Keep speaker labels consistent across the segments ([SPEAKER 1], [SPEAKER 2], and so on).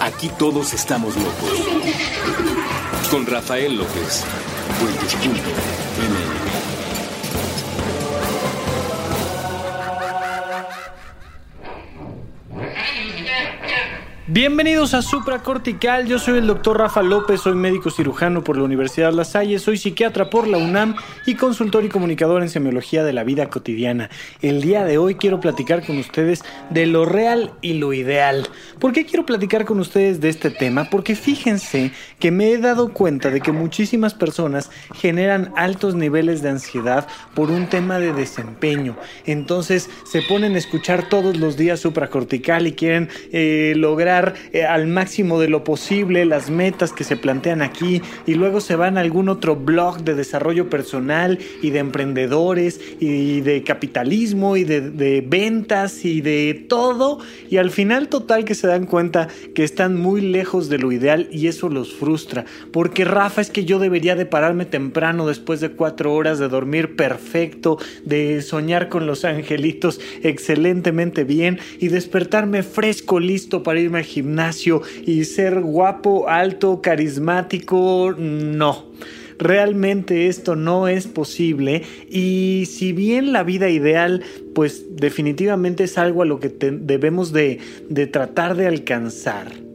[SPEAKER 1] Aquí todos estamos locos. Con Rafael López.
[SPEAKER 2] Bienvenidos a Supracortical, yo soy el doctor Rafa López, soy médico cirujano por la Universidad La Salle, soy psiquiatra por la UNAM y consultor y comunicador en semiología de la vida cotidiana. El día de hoy quiero platicar con ustedes de lo real y lo ideal. ¿Por qué quiero platicar con ustedes de este tema? Porque fíjense que me he dado cuenta de que muchísimas personas generan altos niveles de ansiedad por un tema de desempeño. Entonces se ponen a escuchar todos los días supracortical y quieren eh, lograr eh, al máximo de lo posible las metas que se plantean aquí y luego se van a algún otro blog de desarrollo personal y de emprendedores y de capitalismo y de, de ventas y de todo y al final total que se dan cuenta que están muy lejos de lo ideal y eso los frustra. Porque Rafa es que yo debería de pararme temprano después de cuatro horas de dormir perfecto de soñar con los angelitos excelentemente bien y despertarme fresco listo para irme gimnasio y ser guapo, alto, carismático, no. Realmente esto no es posible y si bien la vida ideal pues definitivamente es algo a lo que debemos de, de tratar de alcanzar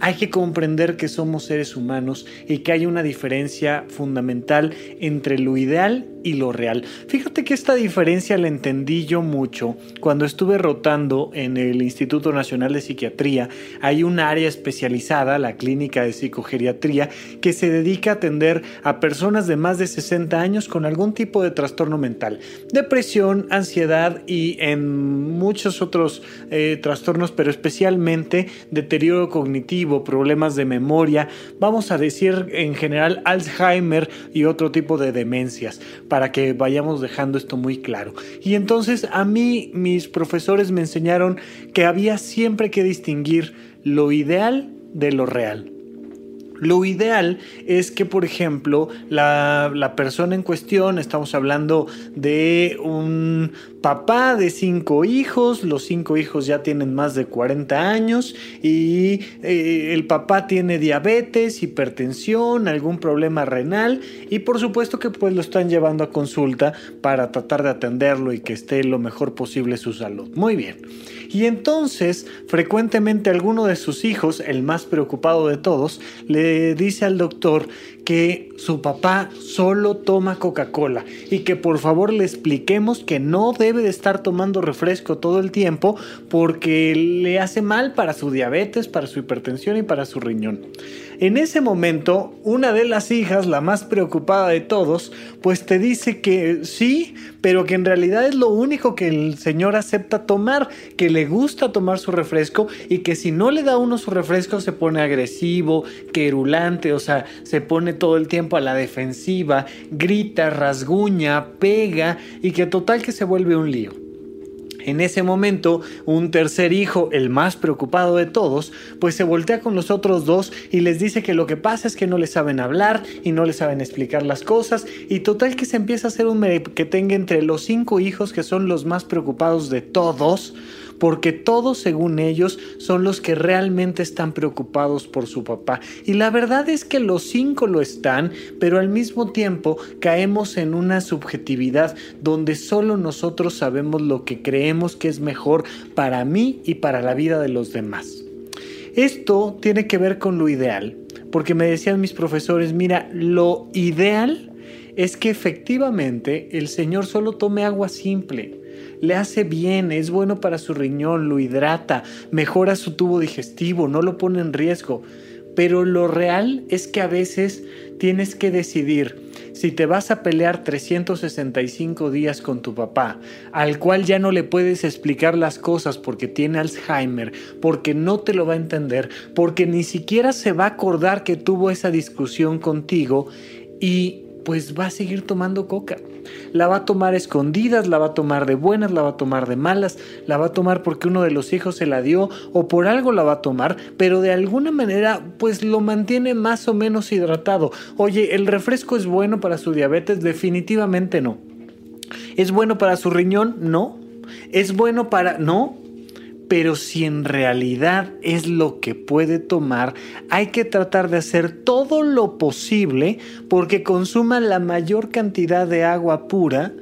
[SPEAKER 2] hay que comprender que somos seres humanos y que hay una diferencia fundamental entre lo ideal y lo real. Fíjate que esta diferencia la entendí yo mucho cuando estuve rotando en el Instituto Nacional de Psiquiatría. Hay un área especializada, la Clínica de Psicogeriatría, que se dedica a atender a personas de más de 60 años con algún tipo de trastorno mental, depresión, ansiedad y en muchos otros eh, trastornos, pero especialmente deterioro cognitivo, problemas de memoria, vamos a decir en general Alzheimer y otro tipo de demencias que vayamos dejando esto muy claro. Y entonces a mí mis profesores me enseñaron que había siempre que distinguir lo ideal de lo real. Lo ideal es que, por ejemplo, la, la, persona en cuestión, estamos hablando de un papá de cinco hijos, los cinco hijos ya tienen más de 40 años y eh, el papá tiene diabetes, hipertensión, algún problema renal y por supuesto que pues lo están llevando a consulta para tratar de atenderlo y que esté lo mejor posible su salud. Muy bien. Y entonces, frecuentemente alguno de sus hijos, el más preocupado de todos, le dice al doctor que su papá solo toma Coca-Cola y que por favor le expliquemos que no debe de estar tomando refresco todo el tiempo porque le hace mal para su diabetes, para su hipertensión y para su riñón. En ese momento, una de las hijas, la más preocupada de todos, pues te dice que sí, pero que en realidad es lo único que el señor acepta tomar, que le gusta tomar su refresco y que si no le da uno su refresco se pone agresivo, querulante, o sea, se pone todo el tiempo a la defensiva, grita, rasguña, pega y que total que se vuelve un lío. En ese momento, un tercer hijo, el más preocupado de todos, pues se voltea con los otros dos y les dice que lo que pasa es que no le saben hablar y no le saben explicar las cosas. Y total que se empieza a hacer un que tenga entre los cinco hijos que son los más preocupados de todos porque todos, según ellos, son los que realmente están preocupados por su papá. Y la verdad es que los cinco lo están, pero al mismo tiempo caemos en una subjetividad donde solo nosotros sabemos lo que creemos que es mejor para mí y para la vida de los demás. Esto tiene que ver con lo ideal, porque me decían mis profesores, mira, lo ideal es que efectivamente el Señor solo tome agua simple le hace bien, es bueno para su riñón, lo hidrata, mejora su tubo digestivo, no lo pone en riesgo. Pero lo real es que a veces tienes que decidir si te vas a pelear 365 días con tu papá, al cual ya no le puedes explicar las cosas porque tiene Alzheimer, porque no te lo va a entender, porque ni siquiera se va a acordar que tuvo esa discusión contigo y pues va a seguir tomando coca la va a tomar escondidas, la va a tomar de buenas, la va a tomar de malas, la va a tomar porque uno de los hijos se la dio o por algo la va a tomar, pero de alguna manera pues lo mantiene más o menos hidratado. Oye, ¿el refresco es bueno para su diabetes? Definitivamente no. ¿Es bueno para su riñón? No. ¿Es bueno para... no? Pero si en realidad es lo que puede tomar, hay que tratar de hacer todo lo posible porque consuma la mayor cantidad de agua pura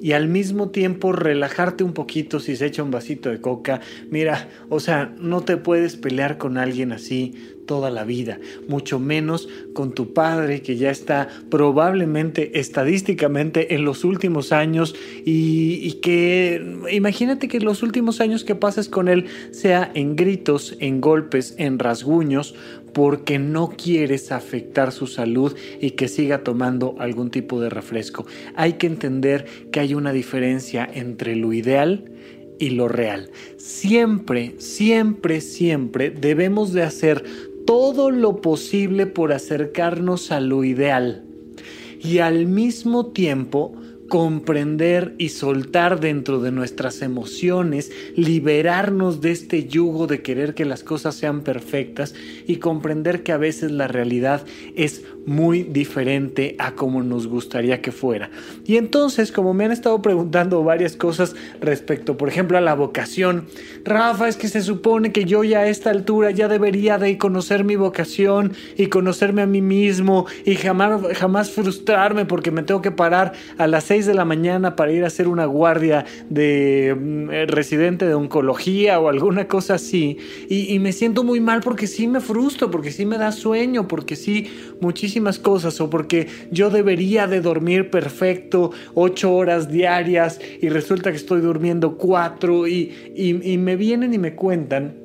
[SPEAKER 2] y al mismo tiempo relajarte un poquito si se echa un vasito de coca. Mira, o sea, no te puedes pelear con alguien así toda la vida, mucho menos con tu padre que ya está probablemente estadísticamente en los últimos años y, que imagínate que los últimos años que pases con él sea en gritos, en golpes, en rasguños, porque no quieres afectar su salud y que siga tomando algún tipo de refresco. Hay que entender que hay una diferencia entre lo ideal y lo real. Siempre, siempre, siempre debemos de hacer todo lo posible por acercarnos a lo ideal y al mismo tiempo comprender y soltar dentro de nuestras emociones, liberarnos de este yugo de querer que las cosas sean perfectas y comprender que a veces la realidad es muy diferente a como nos gustaría que fuera. Y entonces, como me han estado preguntando varias cosas respecto, por ejemplo, a la vocación, Rafa, es que se supone que yo ya a esta altura ya debería de conocer mi vocación y conocerme a mí mismo y jamás, jamás frustrarme porque me tengo que parar a las 6 de la mañana para ir a hacer una guardia de mm, eh, residente de oncología o alguna cosa así. Y, y me siento muy mal porque sí me frustro, porque sí me da sueño, porque sí muchísimo cosas o porque yo debería de dormir perfecto ocho horas diarias y resulta que estoy durmiendo cuatro y, y me vienen y me cuentan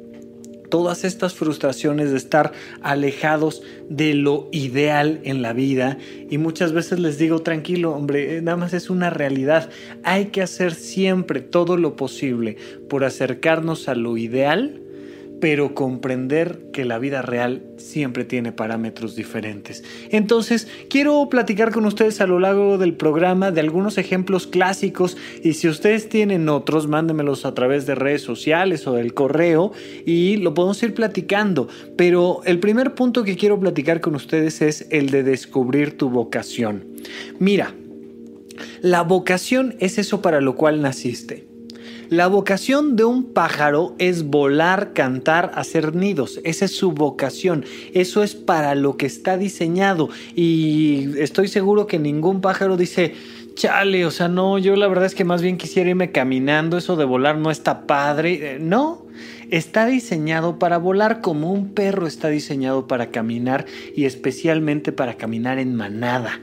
[SPEAKER 2] todas estas frustraciones de estar alejados de lo ideal en la vida y muchas veces les digo tranquilo hombre eh, nada más es una realidad. Hay que hacer siempre todo lo posible por acercarnos a lo ideal pero comprender que la vida real siempre tiene parámetros diferentes. Entonces, quiero platicar con ustedes a lo largo del programa de algunos ejemplos clásicos y si ustedes tienen otros, mándenmelos a través de redes sociales o del correo y lo podemos ir platicando. Pero el primer punto que quiero platicar con ustedes es el de descubrir tu vocación. Mira, la vocación es eso para lo cual naciste. La vocación de un pájaro es volar, cantar, hacer nidos. Esa es su vocación. Eso es para lo que está diseñado. Y estoy seguro que ningún pájaro dice, chale, o sea, no, yo la verdad es que más bien quisiera irme caminando. Eso de volar no está padre. Eh, no, está diseñado para volar como un perro está diseñado para caminar y especialmente para caminar en manada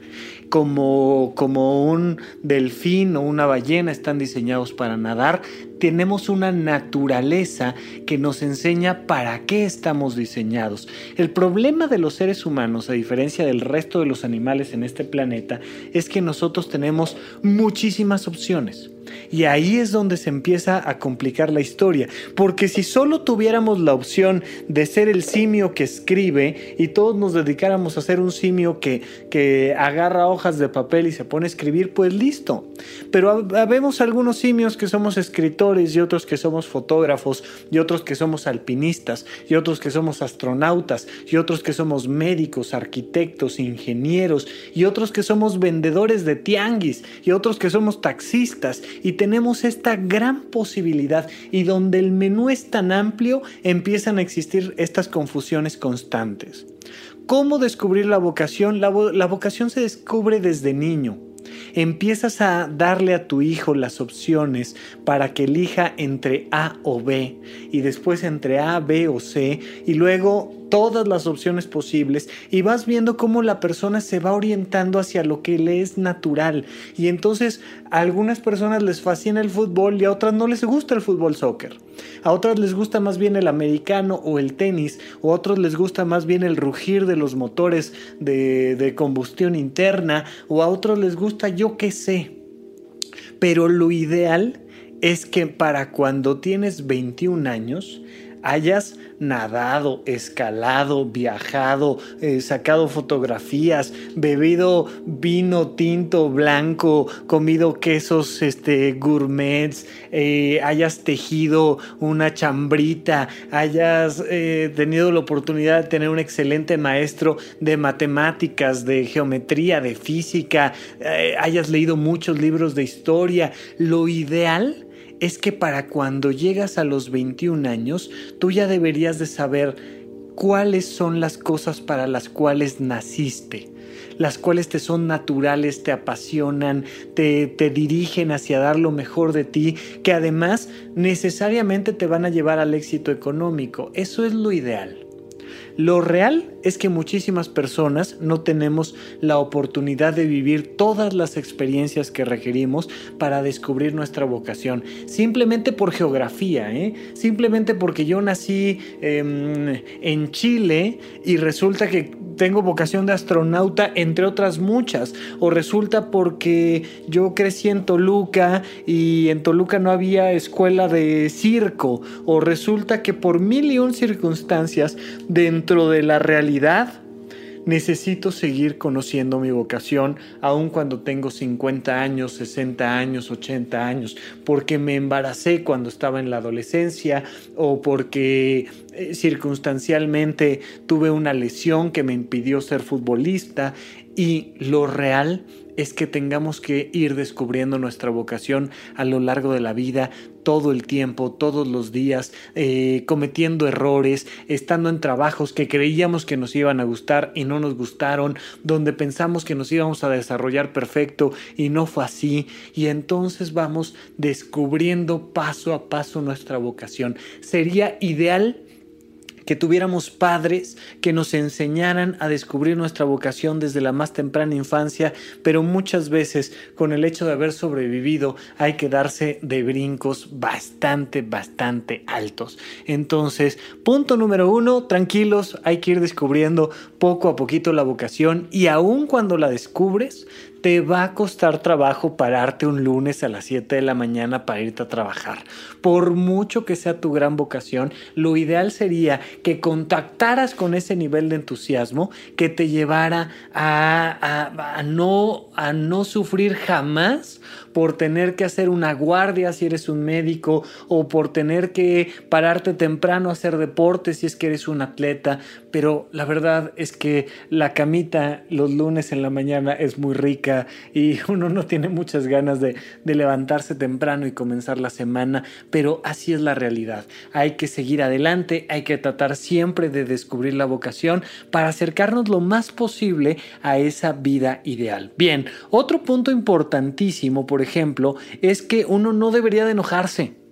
[SPEAKER 2] como, como un delfín o una ballena están diseñados para nadar, tenemos una naturaleza que nos enseña para qué estamos diseñados. El problema de los seres humanos, a diferencia del resto de los animales en este planeta, es que nosotros tenemos muchísimas opciones. Y ahí es donde se empieza a complicar la historia, porque si solo tuviéramos la opción de ser el simio que escribe y todos nos dedicáramos a ser un simio que, que agarra hojas de papel y se pone a escribir, pues listo. Pero habemos algunos simios que somos escritores y otros que somos fotógrafos y otros que somos alpinistas y otros que somos astronautas y otros que somos médicos, arquitectos, ingenieros y otros que somos vendedores de tianguis y otros que somos taxistas y tenemos esta gran posibilidad y donde el menú es tan amplio empiezan a existir estas confusiones constantes. ¿Cómo descubrir la vocación? La, vocación se descubre desde niño empiezas a darle a tu hijo las opciones para que elija entre A o B y después entre A, B o C y luego todas las opciones posibles y vas viendo cómo la persona se va orientando hacia lo que le es natural. Y entonces a algunas personas les fascina el fútbol y a otras no les gusta el fútbol soccer. A otras les gusta más bien el americano o el tenis, o a otros les gusta más bien el rugir de los motores de, de combustión interna, o a otros les gusta yo qué sé. Pero lo ideal es que para cuando tienes 21 años hayas nadado, escalado, viajado, eh, sacado fotografías, bebido vino tinto, blanco, comido quesos este, gourmets, eh, hayas tejido una chambrita, hayas eh, tenido la oportunidad de tener un excelente maestro de matemáticas, de geometría, de física, hayas leído muchos libros de historia. Lo ideal es que para cuando llegas a los 21 años, tú ya deberías de saber cuáles son las cosas para las cuales naciste las cuales te son naturales, te apasionan, te, te, dirigen hacia dar lo mejor de ti, que además necesariamente te van a llevar al éxito económico. Eso es lo ideal. Lo real es que muchísimas personas no tenemos la oportunidad de vivir todas las experiencias que requerimos para descubrir nuestra vocación, simplemente por geografía, ¿eh? simplemente porque yo nací em, en Chile y resulta que tengo vocación de astronauta, entre otras muchas, o resulta porque yo crecí en Toluca y en Toluca no había escuela de circo, o resulta que por mil y un circunstancias dentro dentro de la realidad, necesito seguir conociendo mi vocación aun cuando tengo 50 años, 60 años, 80 años, porque me embaracé cuando estaba en la adolescencia o porque eh, circunstancialmente tuve una lesión que me impidió ser futbolista y lo real es que tengamos que ir descubriendo nuestra vocación a lo largo de la vida, todo el tiempo, todos los días, eh, cometiendo errores, estando en trabajos que creíamos que nos iban a gustar y no nos gustaron, donde pensamos que nos íbamos a desarrollar perfecto y no fue así, y entonces vamos descubriendo paso a paso nuestra vocación. Sería ideal que tuviéramos padres que nos enseñaran a descubrir nuestra vocación desde la más temprana infancia, pero muchas veces con el hecho de haber sobrevivido hay que darse de brincos bastante, bastante altos. Entonces, punto número uno, tranquilos, hay que ir descubriendo poco a poquito la vocación y aun cuando la descubres, te va a costar trabajo pararte un lunes a las 7 de la mañana para irte a trabajar. Por mucho que sea tu gran vocación, lo ideal sería que contactaras con ese nivel de entusiasmo que te llevara a, no, a no sufrir jamás por tener que hacer una guardia si eres un médico o por tener que pararte temprano a hacer deporte si es que eres un atleta, pero la verdad es que la camita los lunes en la mañana es muy rica y uno no tiene muchas ganas de, levantarse temprano y comenzar la semana, pero así es la realidad. Hay que seguir adelante, hay que tratar siempre de descubrir la vocación para acercarnos lo más posible a esa vida ideal. Bien, otro punto importantísimo, por ejemplo, es que uno no debería de enojarse.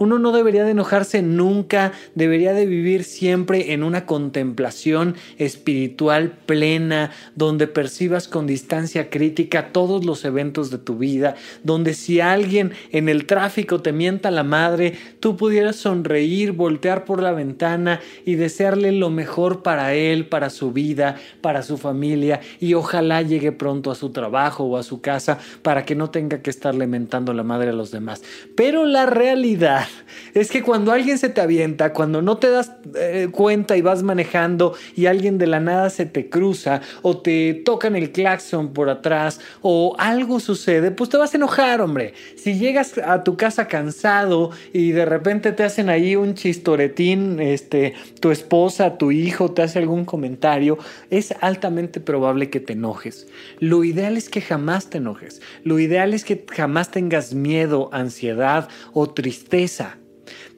[SPEAKER 2] Uno no debería de enojarse nunca, debería de vivir siempre en una contemplación espiritual plena, donde percibas con distancia crítica todos los eventos de tu vida, donde si alguien en el tráfico te mienta la madre, tú pudieras sonreír, voltear por la ventana y desearle lo mejor para él, para su vida, para su familia y ojalá llegue pronto a su trabajo o a su casa para que no tenga que estar lamentando la madre a los demás. Pero la realidad es que cuando alguien se te avienta, cuando no te das eh, cuenta y vas manejando y alguien de la nada se te cruza o te tocan el claxon por atrás o algo sucede, pues te vas a enojar, hombre. Si llegas a tu casa cansado y de repente te hacen ahí un chistoretín, este, tu esposa, tu hijo te hace algún comentario, es altamente probable que te enojes. Lo ideal es que jamás te enojes. Lo ideal es que jamás tengas miedo, ansiedad o tristeza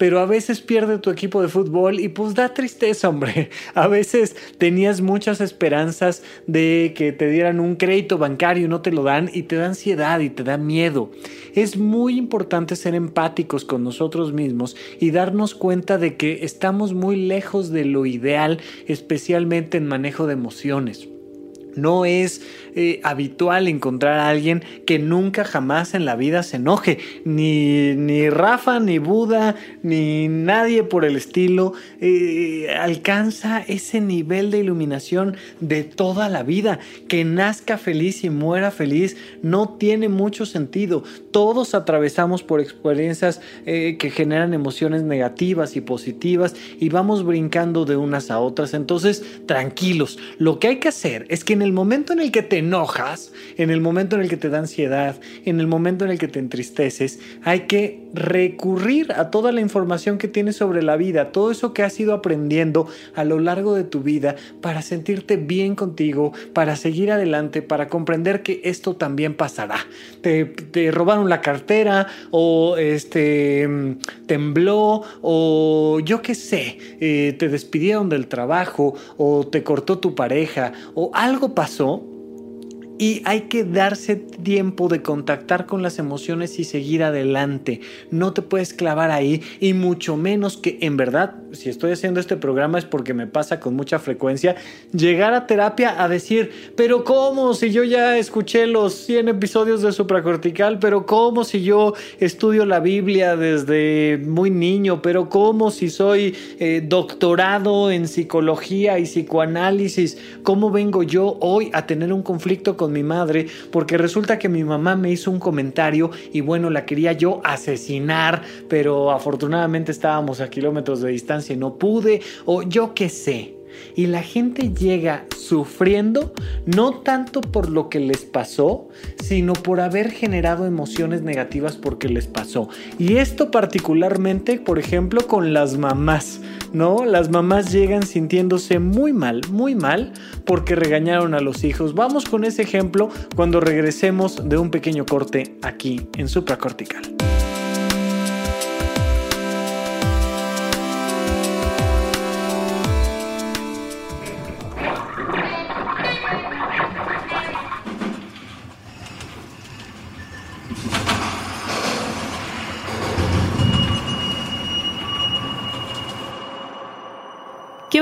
[SPEAKER 2] pero a veces pierde tu equipo de fútbol y pues da tristeza, hombre. A veces tenías muchas esperanzas de que te dieran un crédito bancario y no te lo dan y te da ansiedad y te da miedo. Es muy importante ser empáticos con nosotros mismos y darnos cuenta de que estamos muy lejos de lo ideal, especialmente en manejo de emociones. No es eh, habitual encontrar a alguien que nunca jamás en la vida se enoje. Ni, ni Rafa, ni Buda, ni nadie por el estilo eh, alcanza ese nivel de iluminación de toda la vida. Que nazca feliz y muera feliz no tiene mucho sentido. Todos atravesamos por experiencias eh, que generan emociones negativas y positivas y vamos brincando de unas a otras. Entonces, tranquilos. Lo que hay que hacer es que en el momento en el que te enojas, en el momento en el que te da ansiedad, en el momento en el que te entristeces, hay que recurrir a toda la información que tienes sobre la vida, todo eso que has ido aprendiendo a lo largo de tu vida para sentirte bien contigo, para seguir adelante, para comprender que esto también pasará. Te, te robaron la cartera o este tembló o yo qué sé, eh, te despidieron del trabajo o te cortó tu pareja o algo pasó y hay que darse tiempo de contactar con las emociones y seguir adelante. No te puedes clavar ahí y mucho menos que en verdad, si estoy haciendo este programa es porque me pasa con mucha frecuencia, llegar a terapia a decir, pero ¿cómo si yo ya escuché los 100 episodios de supracortical? Pero ¿cómo si yo estudio la Biblia desde muy niño? Pero ¿cómo si soy eh, doctorado en psicología y psicoanálisis? ¿Cómo vengo yo hoy a tener un conflicto con mi madre porque resulta que mi mamá me hizo un comentario y bueno, la quería yo asesinar, pero afortunadamente estábamos a kilómetros de distancia y no pude, o yo qué sé. Y la gente llega sufriendo no tanto por lo que les pasó, sino por haber generado emociones negativas porque les pasó. Y esto particularmente, por ejemplo, con las mamás. ¿no? Las mamás llegan sintiéndose muy mal, muy mal porque regañaron a los hijos. Vamos con ese ejemplo cuando regresemos de un pequeño corte aquí en supracortical.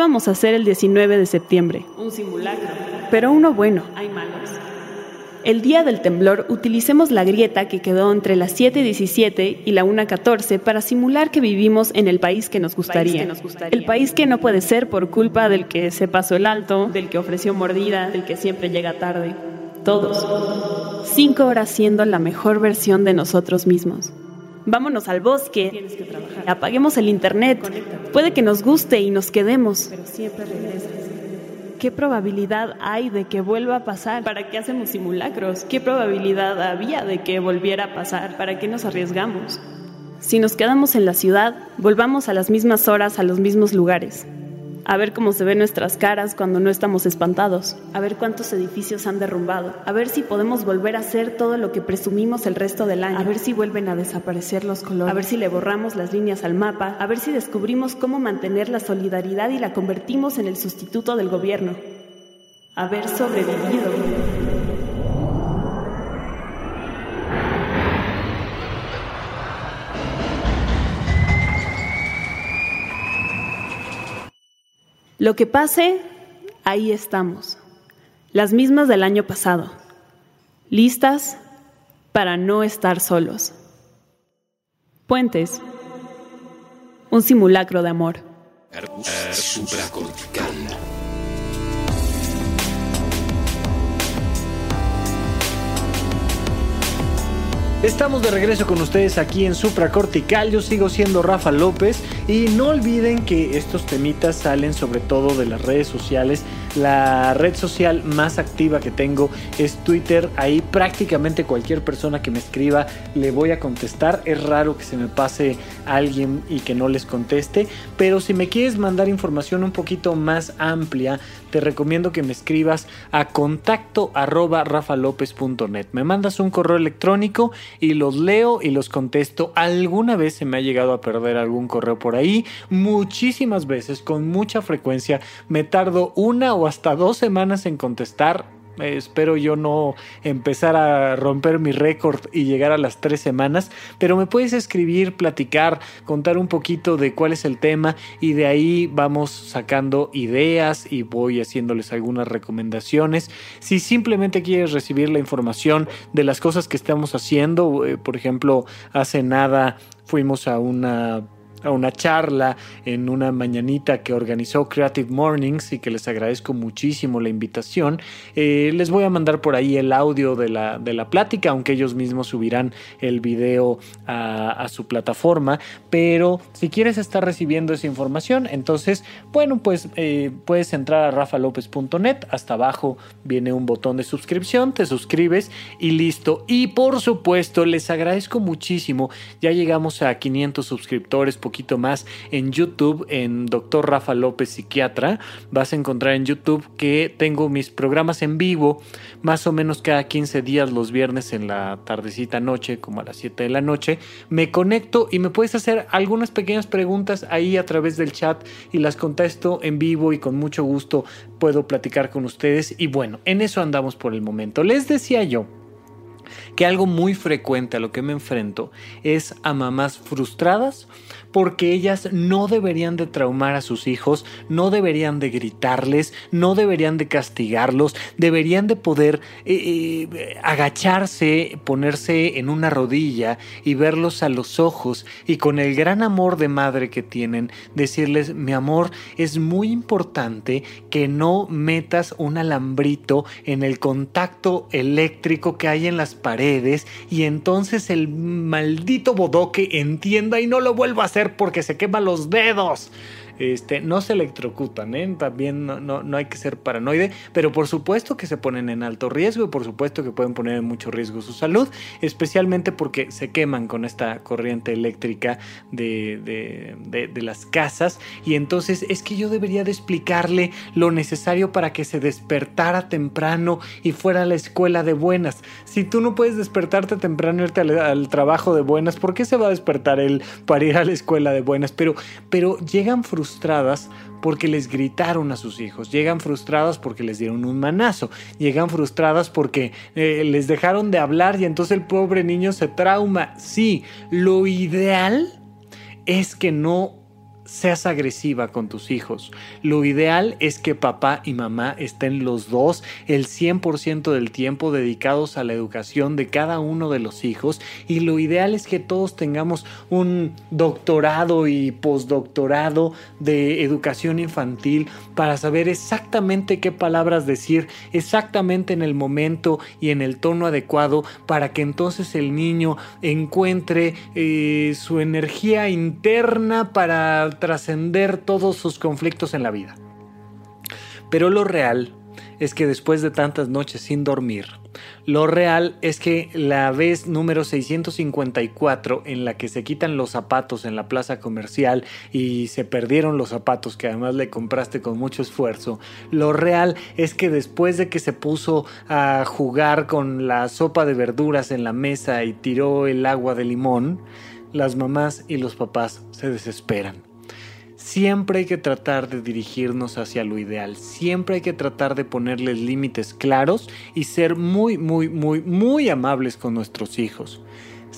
[SPEAKER 3] ¿Qué vamos a hacer el 19 de septiembre?
[SPEAKER 4] Un simulacro.
[SPEAKER 3] Pero uno bueno.
[SPEAKER 4] Hay malos.
[SPEAKER 3] El día del temblor utilicemos la grieta que quedó entre las 7.17 y la 1.14 para simular que vivimos en el país que nos gustaría.
[SPEAKER 4] que nos gustaría.
[SPEAKER 3] El país que no puede ser por culpa del que se pasó el alto, del que ofreció mordida, del que siempre llega tarde. Todos. Cinco horas siendo la mejor versión de nosotros mismos. Vámonos al bosque.
[SPEAKER 4] Que.
[SPEAKER 3] Apaguemos el internet.
[SPEAKER 4] Conéctate.
[SPEAKER 3] Puede que nos guste y nos quedemos.
[SPEAKER 4] Pero siempre regresas.
[SPEAKER 3] ¿Qué probabilidad hay de que vuelva a pasar?
[SPEAKER 4] ¿Para qué hacemos simulacros?
[SPEAKER 3] ¿Qué probabilidad había de que volviera a pasar?
[SPEAKER 4] ¿Para qué nos arriesgamos?
[SPEAKER 3] Si nos quedamos en la ciudad, volvamos a las mismas horas a los mismos lugares. A ver cómo se ven nuestras caras cuando no estamos espantados. A ver cuántos edificios han derrumbado. A ver si podemos volver a hacer todo lo que presumimos el resto del año.
[SPEAKER 4] A ver si vuelven a desaparecer los colores.
[SPEAKER 3] A ver si le borramos las líneas al mapa. A ver si descubrimos cómo mantener la solidaridad y la convertimos en el sustituto del gobierno. Haber sobrevivido. Lo que pase, ahí estamos. Las mismas del año pasado. Listas para no estar solos. Puentes. Un simulacro de amor.
[SPEAKER 2] Estamos de regreso con ustedes aquí en Supracortical. Yo sigo siendo Rafa López y no olviden que estos temitas salen sobre todo de las redes sociales. La red social más activa que tengo es Twitter. Ahí prácticamente cualquier persona que me escriba le voy a contestar. Es raro que se me pase alguien y que no les conteste. Pero si me quieres mandar información un poquito más amplia, te recomiendo que me escribas a contacto. Me mandas un correo electrónico y los leo y los contesto. Alguna vez se me ha llegado a perder algún correo por ahí. Muchísimas veces, con mucha frecuencia, me tardo una o hasta dos semanas en contestar. Eh, espero yo no empezar a romper mi récord y llegar a las tres semanas, pero me puedes escribir, platicar, contar un poquito de cuál es el tema y de ahí vamos sacando ideas y voy haciéndoles algunas recomendaciones. Si simplemente quieres recibir la información de las cosas que estamos haciendo, eh, por ejemplo, hace nada fuimos a una a una charla en una mañanita que organizó Creative Mornings y que les agradezco muchísimo la invitación. Eh, les voy a mandar por ahí el audio de la, de la plática, aunque ellos mismos subirán el video a, su plataforma. Pero si quieres estar recibiendo esa información, entonces, bueno, pues eh, puedes entrar a rafalopez.net. Hasta abajo viene un botón de suscripción, te suscribes y listo. Y por supuesto, les agradezco muchísimo. Ya llegamos a 500 suscriptores poquito más en YouTube, en Dr. Rafa López Psiquiatra. Vas a encontrar en YouTube que tengo mis programas en vivo, más o menos cada 15 días los viernes en la tardecita noche, como a las 7 de la noche. Me conecto y me puedes hacer algunas pequeñas preguntas ahí a través del chat y las contesto en vivo y con mucho gusto puedo platicar con ustedes. Y bueno, en eso andamos por el momento. Les decía yo que algo muy frecuente a lo que me enfrento es a mamás frustradas porque ellas no deberían de traumar a sus hijos, no deberían de gritarles, no deberían de castigarlos, deberían de poder eh, eh, agacharse, ponerse en una rodilla y verlos a los ojos y con el gran amor de madre que tienen, decirles, mi amor, es muy importante que no metas un alambrito en el contacto eléctrico que hay en las paredes y entonces el maldito bodoque entienda y no lo vuelva a hacer porque se quema los dedos. Este, no se electrocutan, ¿eh? también no, hay que ser paranoide, pero por supuesto que se ponen en alto riesgo y por supuesto que pueden poner en mucho riesgo su salud, especialmente porque se queman con esta corriente eléctrica de, las casas y entonces es que yo debería de explicarle lo necesario para que se despertara temprano y fuera a la escuela de buenas. Si tú no puedes despertarte temprano y irte al, al, trabajo de buenas, ¿por qué se va a despertar él para ir a la escuela de buenas? Pero, pero llegan frustrados frustradas porque les gritaron a sus hijos, llegan frustradas porque les dieron un manazo, llegan frustradas porque eh, les dejaron de hablar y entonces el pobre niño se trauma. Sí, lo ideal es que no seas agresiva con tus hijos. Lo ideal es que papá y mamá estén los dos el 100% del tiempo dedicados a la educación de cada uno de los hijos y lo ideal es que todos tengamos un doctorado y postdoctorado de educación infantil para saber exactamente qué palabras decir exactamente en el momento y en el tono adecuado para que entonces el niño encuentre eh, su energía interna para trascender todos sus conflictos en la vida. Pero lo real es que después de tantas noches sin dormir, lo real es que la vez número 654 en la que se quitan los zapatos en la plaza comercial y se perdieron los zapatos que además le compraste con mucho esfuerzo, lo real es que después de que se puso a jugar con la sopa de verduras en la mesa y tiró el agua de limón, las mamás y los papás se desesperan Siempre hay que tratar de dirigirnos hacia lo ideal, siempre hay que tratar de ponerles límites claros y ser muy, muy, muy, muy amables con nuestros hijos.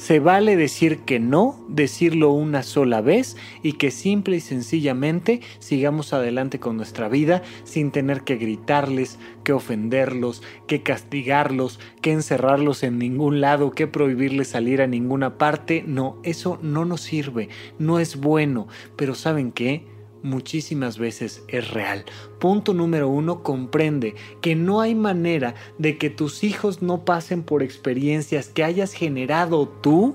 [SPEAKER 2] Se vale decir que no, decirlo una sola vez y que simple y sencillamente sigamos adelante con nuestra vida sin tener que gritarles, que ofenderlos, que castigarlos, que encerrarlos en ningún lado, que prohibirles salir a ninguna parte. No, eso no nos sirve, no es bueno. Pero ¿saben qué? Muchísimas veces es real. Punto número uno, comprende que no hay manera de que tus hijos no pasen por experiencias que hayas generado tú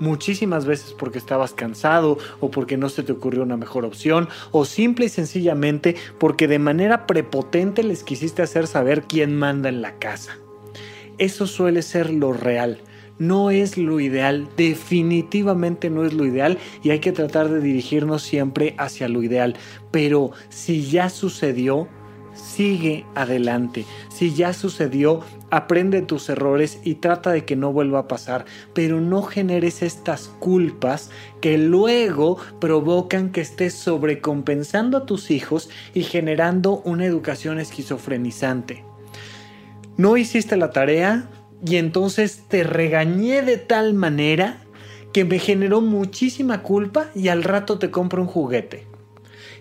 [SPEAKER 2] muchísimas veces porque estabas cansado o porque no se te ocurrió una mejor opción o simple y sencillamente porque de manera prepotente les quisiste hacer saber quién manda en la casa. Eso suele ser lo real no es lo ideal, definitivamente no es lo ideal y hay que tratar de dirigirnos siempre hacia lo ideal. Pero si ya sucedió, sigue adelante. Si ya sucedió, aprende tus errores y trata de que no vuelva a pasar, pero no generes estas culpas que luego provocan que estés sobrecompensando a tus hijos y generando una educación esquizofrenizante. ¿No hiciste la tarea? Y entonces te regañé de tal manera que me generó muchísima culpa y al rato te compro un juguete.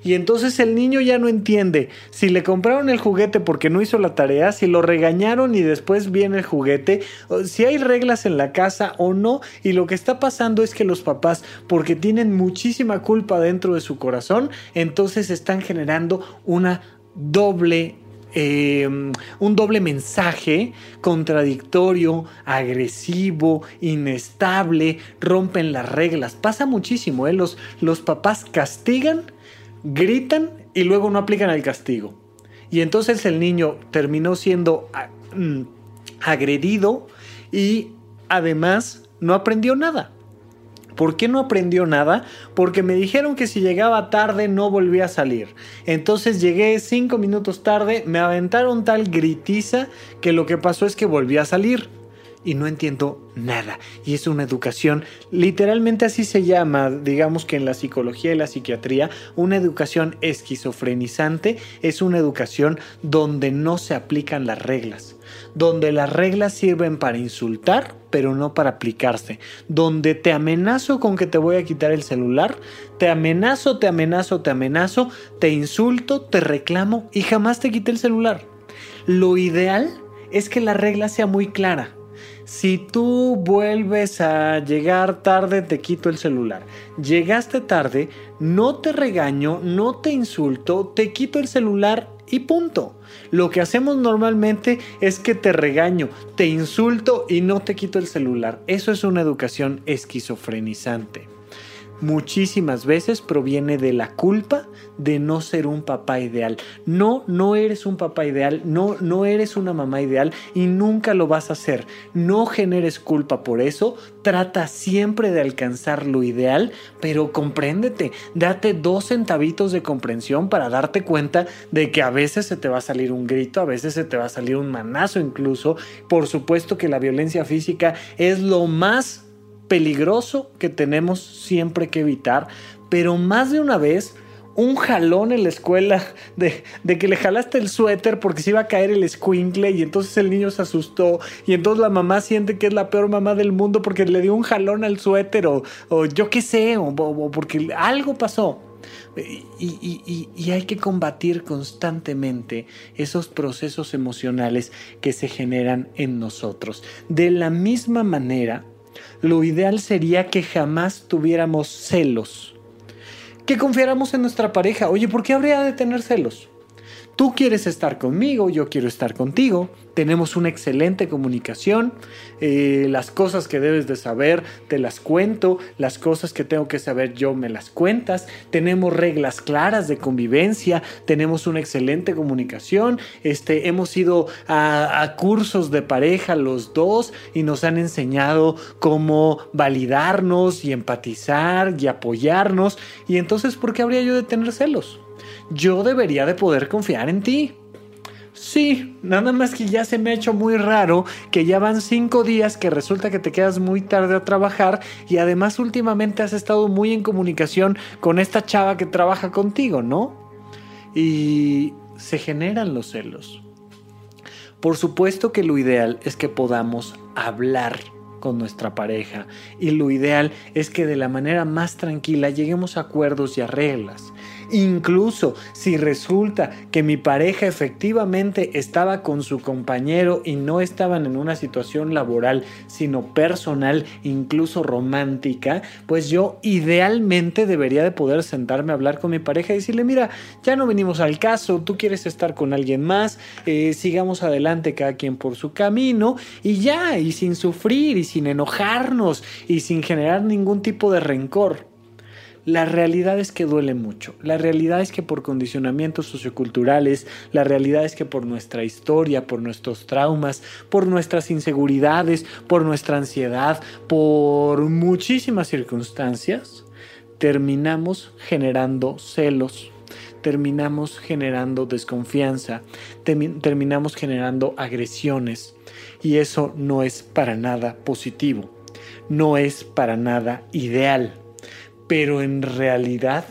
[SPEAKER 2] Y entonces el niño ya no entiende si le compraron el juguete porque no hizo la tarea, si lo regañaron y después viene el juguete, si hay reglas en la casa o no. Y lo que está pasando es que los papás, porque tienen muchísima culpa dentro de su corazón, entonces están generando una doble Em, un doble mensaje contradictorio, agresivo, inestable, rompen las reglas. Pasa muchísimo, ¿eh? los, los papás castigan, gritan y luego no aplican el castigo. Y entonces el niño terminó siendo ah, mm, agredido y además no aprendió nada. ¿Por qué no aprendió nada? Porque me dijeron que si llegaba tarde no volvía a salir. Entonces llegué cinco minutos tarde, me aventaron tal gritiza que lo que pasó es que volví a salir y no entiendo nada. Y es una educación, literalmente así se llama, digamos que en la psicología y la psiquiatría, una educación esquizofrenizante es una educación donde no se aplican las reglas, donde las reglas sirven para insultar, pero no para aplicarse, donde te amenazo con que te voy a quitar el celular, te amenazo, te amenazo, te amenazo, te insulto, te reclamo y jamás te quité el celular. Lo ideal es que la regla sea muy clara si tú vuelves a llegar tarde, te quito el celular. Llegaste tarde, no te regaño, no te insulto, te quito el celular y punto. Lo que hacemos normalmente es que te regaño, te insulto y no te quito el celular. Eso es una educación esquizofrenizante muchísimas veces proviene de la culpa de no ser un papá ideal. No, no eres un papá ideal, no, no eres una mamá ideal y nunca lo vas a hacer. No generes culpa por eso, trata siempre de alcanzar lo ideal, pero compréndete, date dos centavitos de comprensión para darte cuenta de que a veces se te va a salir un grito, a veces se te va a salir un manazo incluso. Por supuesto que la violencia física es lo más peligroso que tenemos siempre que evitar, pero más de una vez un jalón en la escuela de, que le jalaste el suéter porque se iba a caer el escuincle y entonces el niño se asustó y entonces la mamá siente que es la peor mamá del mundo porque le dio un jalón al suéter o, yo qué sé, o, porque algo pasó. Y, y, hay que combatir constantemente esos procesos emocionales que se generan en nosotros. De la misma manera, lo ideal sería que jamás tuviéramos celos. Que confiáramos en nuestra pareja. Oye, ¿por qué habría de tener celos? Tú quieres estar conmigo, yo quiero estar contigo, tenemos una excelente comunicación, eh, las cosas que debes de saber te las cuento, las cosas que tengo que saber yo me las cuentas, tenemos reglas claras de convivencia, tenemos una excelente comunicación, este, hemos ido a, a cursos de pareja los dos y nos han enseñado cómo validarnos y empatizar y apoyarnos. Y entonces ¿por qué habría yo de tener celos? Yo debería de poder confiar en ti. Sí, nada más que ya se me ha hecho muy raro que ya van cinco días que resulta que te quedas muy tarde a trabajar y además últimamente has estado muy en comunicación con esta chava que trabaja contigo, ¿no? Y se generan los celos. Por supuesto que lo ideal es que podamos hablar con nuestra pareja y lo ideal es que de la manera más tranquila lleguemos a acuerdos y a reglas. Incluso si resulta que mi pareja efectivamente estaba con su compañero y no estaban en una situación laboral, sino personal, incluso romántica, pues yo idealmente debería de poder sentarme a hablar con mi pareja y decirle, mira, ya no venimos al caso, tú quieres estar con alguien más, eh, sigamos adelante cada quien por su camino y ya, y sin sufrir y sin enojarnos y sin generar ningún tipo de rencor. La realidad es que duele mucho. La realidad es que por condicionamientos socioculturales, la realidad es que por nuestra historia, por nuestros traumas, por nuestras inseguridades, por nuestra ansiedad, por muchísimas circunstancias, terminamos generando celos, terminamos generando desconfianza, terminamos generando agresiones. Y eso no es para nada positivo, no es para nada ideal pero en realidad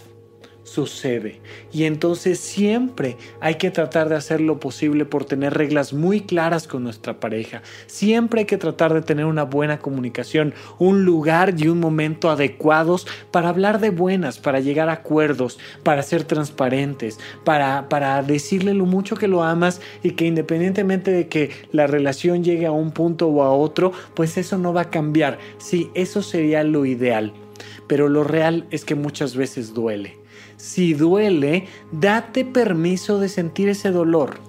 [SPEAKER 2] sucede. Y entonces siempre hay que tratar de hacer lo posible por tener reglas muy claras con nuestra pareja. Siempre hay que tratar de tener una buena comunicación, un lugar y un momento adecuados para hablar de buenas, para llegar a acuerdos, para ser transparentes, para, para decirle lo mucho que lo amas y que independientemente de que la relación llegue a un punto o a otro, pues eso no va a cambiar. Sí, eso sería lo ideal. Pero lo real es que muchas veces duele. Si duele, date permiso de sentir ese dolor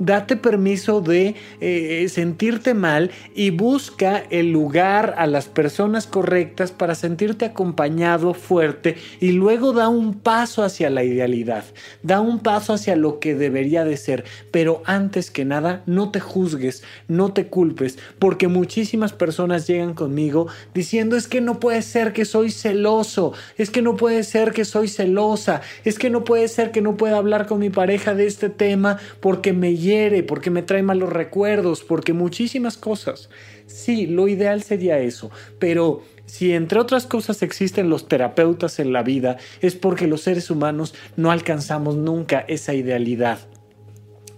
[SPEAKER 2] date permiso de eh, sentirte mal y busca el lugar a las personas correctas para sentirte acompañado, fuerte y luego da un paso hacia la idealidad, da un paso hacia lo que debería de ser, pero antes que nada no te juzgues, no te culpes, porque muchísimas personas llegan conmigo diciendo es que no puede ser que soy celoso, es que no puede ser que soy celosa, es que no puede ser que no pueda hablar con mi pareja de este tema porque me porque me trae malos recuerdos, porque muchísimas cosas. Sí, lo ideal sería eso, pero si entre otras cosas existen los terapeutas en la vida, es porque los seres humanos no alcanzamos nunca esa idealidad.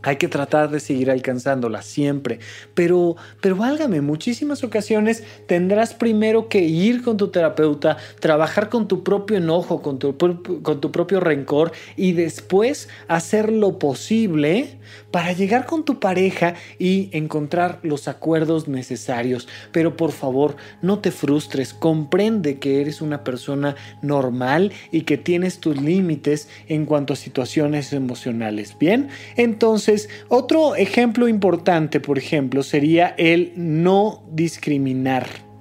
[SPEAKER 2] Hay que tratar de seguir alcanzándola siempre. Pero, pero válgame, muchísimas ocasiones tendrás primero que ir con tu terapeuta, trabajar con tu propio enojo, con tu, con tu propio rencor y después hacer lo posible para llegar con tu pareja y encontrar los acuerdos necesarios. Pero por favor, no te frustres, comprende que eres una persona normal y que tienes tus límites en cuanto a situaciones emocionales. Bien, entonces otro ejemplo importante, por ejemplo, sería el no discriminar.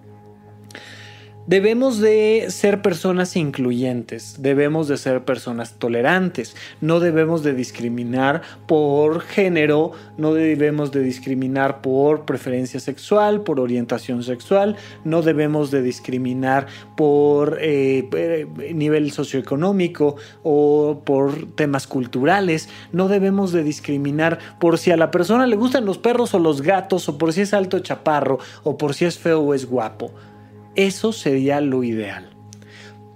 [SPEAKER 2] Debemos de ser personas incluyentes, debemos de ser personas tolerantes, no debemos de discriminar por género, no debemos de discriminar por preferencia sexual, por orientación sexual, no debemos de discriminar por eh, eh, nivel socioeconómico o por temas culturales, no debemos de discriminar por si a la persona le gustan los perros o los gatos o por si es alto chaparro o por si es feo o es guapo. Eso sería lo ideal.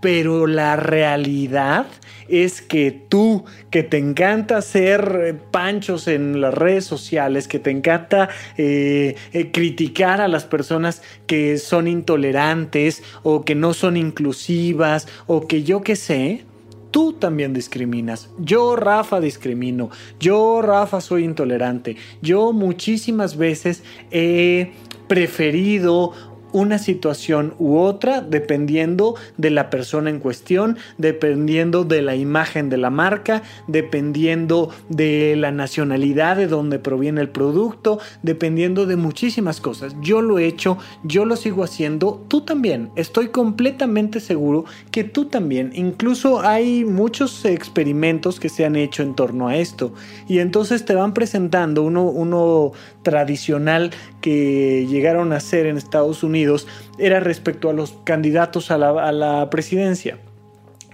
[SPEAKER 2] Pero la realidad es que tú, que te encanta hacer eh, panchos en las redes sociales, que te encanta eh, eh, criticar a las personas que son intolerantes o que no son inclusivas o que yo qué sé, tú también discriminas. Yo, Rafa, discrimino. Yo, Rafa, soy intolerante. Yo muchísimas veces he preferido una situación u otra dependiendo de la persona en cuestión, dependiendo de la imagen de la marca, dependiendo de la nacionalidad de donde proviene el producto, dependiendo de muchísimas cosas. Yo lo he hecho, yo lo sigo haciendo, tú también. Estoy completamente seguro que tú también. Incluso hay muchos experimentos que se han hecho en torno a esto y entonces te van presentando uno, uno tradicional que llegaron a hacer en Estados Unidos era respecto a los candidatos a la, presidencia.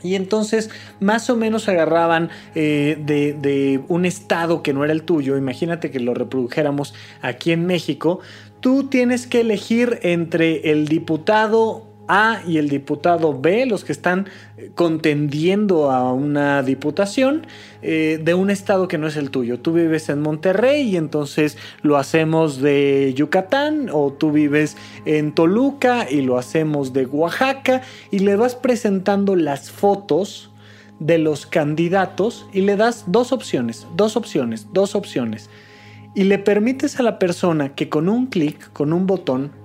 [SPEAKER 2] Y entonces más o menos agarraban eh, de, de, un estado que no era el tuyo, imagínate que lo reprodujéramos aquí en México, tú tienes que elegir entre el diputado a y el diputado B, los que están eh, contendiendo a una diputación eh, de un estado que no es el tuyo. Tú vives en Monterrey y entonces lo hacemos de Yucatán o tú vives en Toluca y lo hacemos de Oaxaca y le vas presentando las fotos de los candidatos y le das dos opciones, dos opciones, dos opciones. Y le permites a la persona que con un clic, con un botón,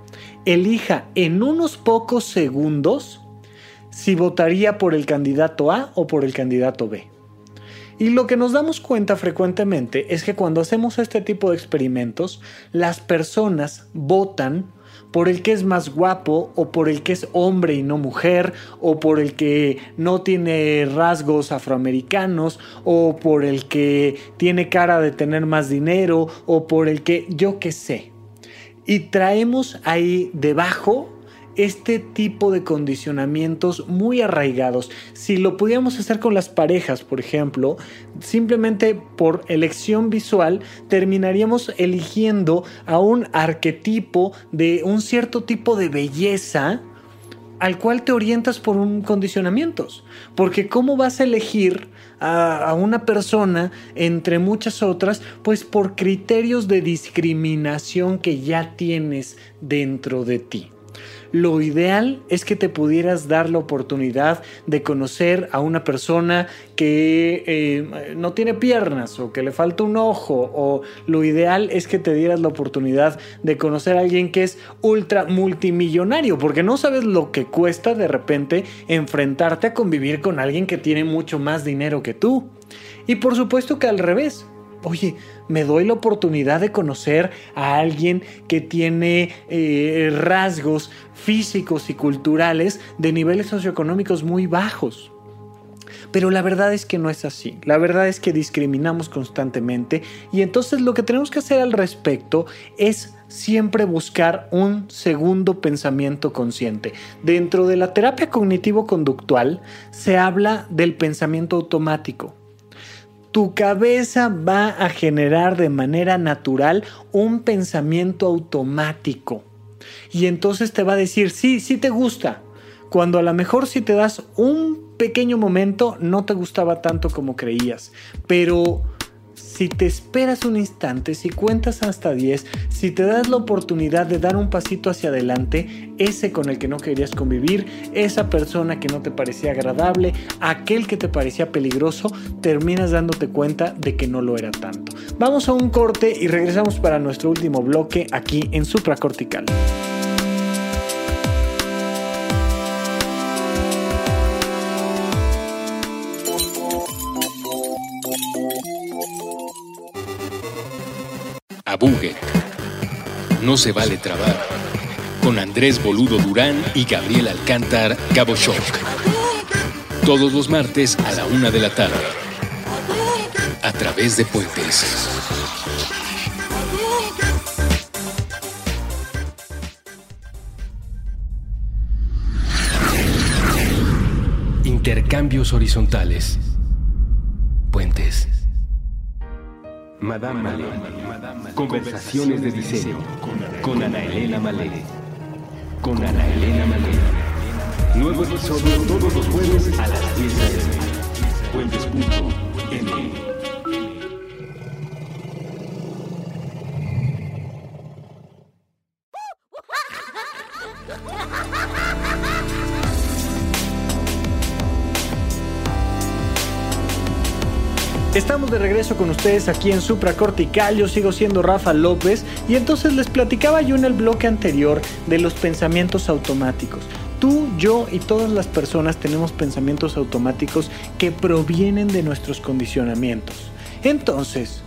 [SPEAKER 2] elija en unos pocos segundos si votaría por el candidato A o por el candidato B. Y lo que nos damos cuenta frecuentemente es que cuando hacemos este tipo de experimentos, las personas votan por el que es más guapo o por el que es hombre y no mujer o por el que no tiene rasgos afroamericanos o por el que tiene cara de tener más dinero o por el que yo qué sé y traemos ahí debajo este tipo de condicionamientos muy arraigados. Si lo pudiéramos hacer con las parejas, por ejemplo, simplemente por elección visual, terminaríamos eligiendo a un arquetipo de un cierto tipo de belleza al cual te orientas por un condicionamientos. Porque ¿cómo vas a elegir a, a, una persona entre muchas otras? Pues por criterios de discriminación que ya tienes dentro de ti. Lo ideal es que te pudieras dar la oportunidad de conocer a una persona que eh, no tiene piernas o que le falta un ojo o lo ideal es que te dieras la oportunidad de conocer a alguien que es ultra multimillonario porque no sabes lo que cuesta de repente enfrentarte a convivir con alguien que tiene mucho más dinero que tú. Y por supuesto que al revés, oye, me doy la oportunidad de conocer a alguien que tiene eh, rasgos físicos y culturales de niveles socioeconómicos muy bajos. Pero la verdad es que no es así. La verdad es que discriminamos constantemente y entonces lo que tenemos que hacer al respecto es siempre buscar un segundo pensamiento consciente. Dentro de la terapia cognitivo-conductual se habla del pensamiento automático tu cabeza va a generar de manera natural un pensamiento automático. Y entonces te va a decir, sí, sí te gusta. Cuando a lo mejor si te das un pequeño momento no te gustaba tanto como creías. Pero si te esperas un instante, si cuentas hasta 10, si te das la oportunidad de dar un pasito hacia adelante, ese con el que no querías convivir, esa persona que no te parecía agradable, aquel que te parecía peligroso, terminas dándote cuenta de que no lo era tanto. Vamos a un corte y regresamos para nuestro último bloque aquí en Supracortical.
[SPEAKER 1] No se vale trabar. Con Andrés Boludo Durán y Gabriel Alcántar Shock. Todos los martes a la una de la tarde. A través de Puentes. Intercambios horizontales.
[SPEAKER 5] Madame Malé. Conversaciones de diseño con Ana Elena Malé. Con Ana Elena Malé. Nuevo episodio todos los jueves a las 10 a.m. Puentes.m.
[SPEAKER 2] Estamos de regreso con ustedes aquí en Supracortical, yo sigo siendo Rafa López y entonces les platicaba yo en el bloque anterior de los pensamientos automáticos. Tú, yo y todas las personas tenemos pensamientos automáticos que provienen de nuestros condicionamientos. Entonces,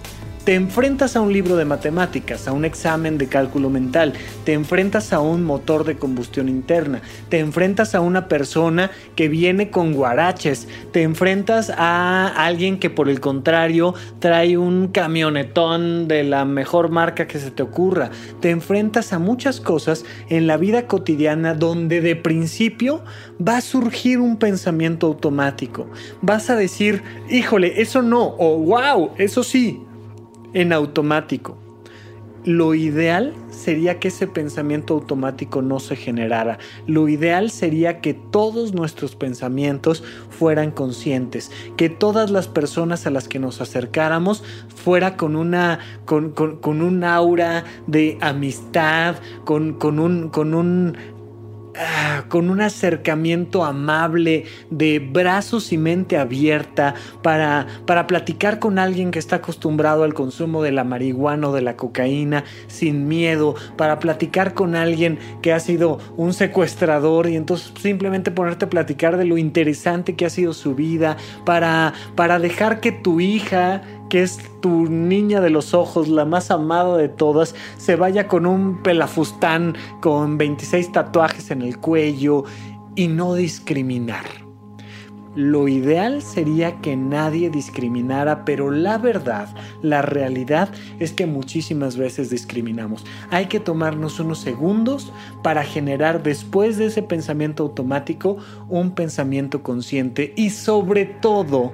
[SPEAKER 2] te enfrentas a un libro de matemáticas, a un examen de cálculo mental, te enfrentas a un motor de combustión interna, te enfrentas a una persona que viene con guaraches, te enfrentas a alguien que por el contrario trae un camionetón de la mejor marca que se te ocurra, te enfrentas a muchas cosas en la vida cotidiana donde de principio va a surgir un pensamiento automático. Vas a decir, híjole, eso no, o wow, eso sí, en automático. Lo ideal sería que ese pensamiento automático no se generara. Lo ideal sería que todos nuestros pensamientos fueran conscientes, que todas las personas a las que nos acercáramos fuera con una con, un aura de amistad, con, con un, con un Con un acercamiento amable, de brazos y mente abierta, para, para platicar con alguien que está acostumbrado al consumo de la marihuana o de la cocaína sin miedo, para platicar con alguien que ha sido un secuestrador y entonces simplemente ponerte a platicar de lo interesante que ha sido su vida, para, para dejar que tu hija que es tu niña de los ojos, la más amada de todas, se vaya con un pelafustán con 26 tatuajes en el cuello y no discriminar. Lo ideal sería que nadie discriminara, pero la verdad, la realidad es que muchísimas veces discriminamos. Hay que tomarnos unos segundos para generar después de ese pensamiento automático un pensamiento consciente y sobre todo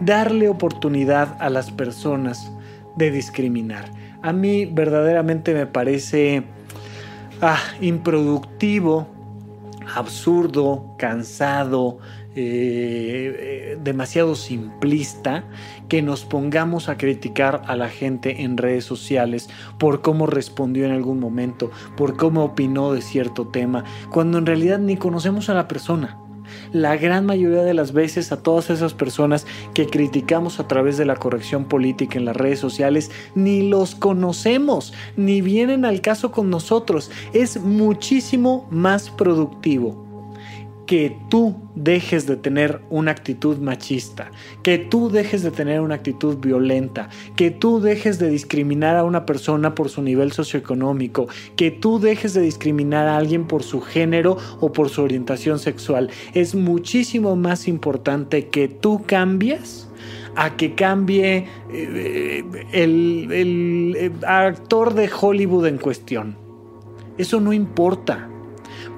[SPEAKER 2] darle oportunidad a las personas de discriminar. A mí verdaderamente me parece ah, improductivo absurdo, cansado, eh, eh, demasiado simplista que nos pongamos a criticar a la gente en redes sociales por cómo respondió en algún momento, por cómo opinó de cierto tema, cuando en realidad ni conocemos a la persona la gran mayoría de las veces a todas esas personas que criticamos a través de la corrección política en las redes sociales, ni los conocemos, ni vienen al caso con nosotros. Es muchísimo más productivo que tú dejes de tener una actitud machista, que tú dejes de tener una actitud violenta, que tú dejes de discriminar a una persona por su nivel socioeconómico, que tú dejes de discriminar a alguien por su género o por su orientación sexual. Es muchísimo más importante que tú cambies a que cambie eh, el, el actor de Hollywood en cuestión. Eso no importa.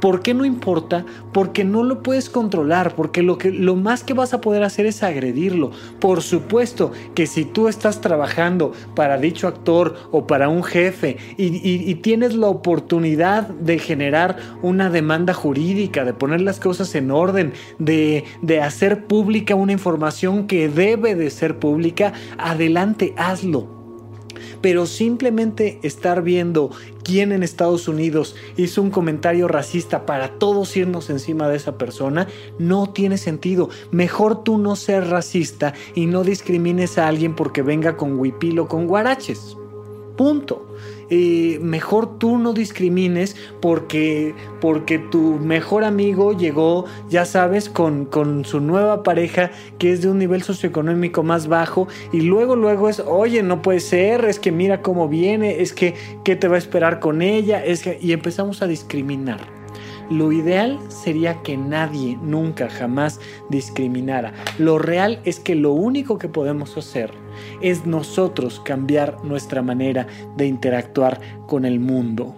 [SPEAKER 2] ¿Por qué no importa? Porque no lo puedes controlar, porque lo, que, lo más que vas a poder hacer es agredirlo. Por supuesto que si tú estás trabajando para dicho actor o para un jefe y, tienes la oportunidad de generar una demanda jurídica, de poner las cosas en orden, de, de hacer pública una información que debe de ser pública, adelante, hazlo pero simplemente estar viendo quién en Estados Unidos hizo un comentario racista para todos irnos encima de esa persona, no tiene sentido. Mejor tú no ser racista y no discrimines a alguien porque venga con huipil o con guaraches. Punto. Eh, mejor tú no discrimines porque, porque tu mejor amigo llegó, ya sabes, con, con su nueva pareja que es de un nivel socioeconómico más bajo y luego, luego es, oye, no puede ser, es que mira cómo viene, es que, ¿qué te va a esperar con ella? Es que, y empezamos a discriminar. Lo ideal sería que nadie nunca jamás discriminara. Lo real es que lo único que podemos hacer es nosotros cambiar nuestra manera de interactuar con el mundo.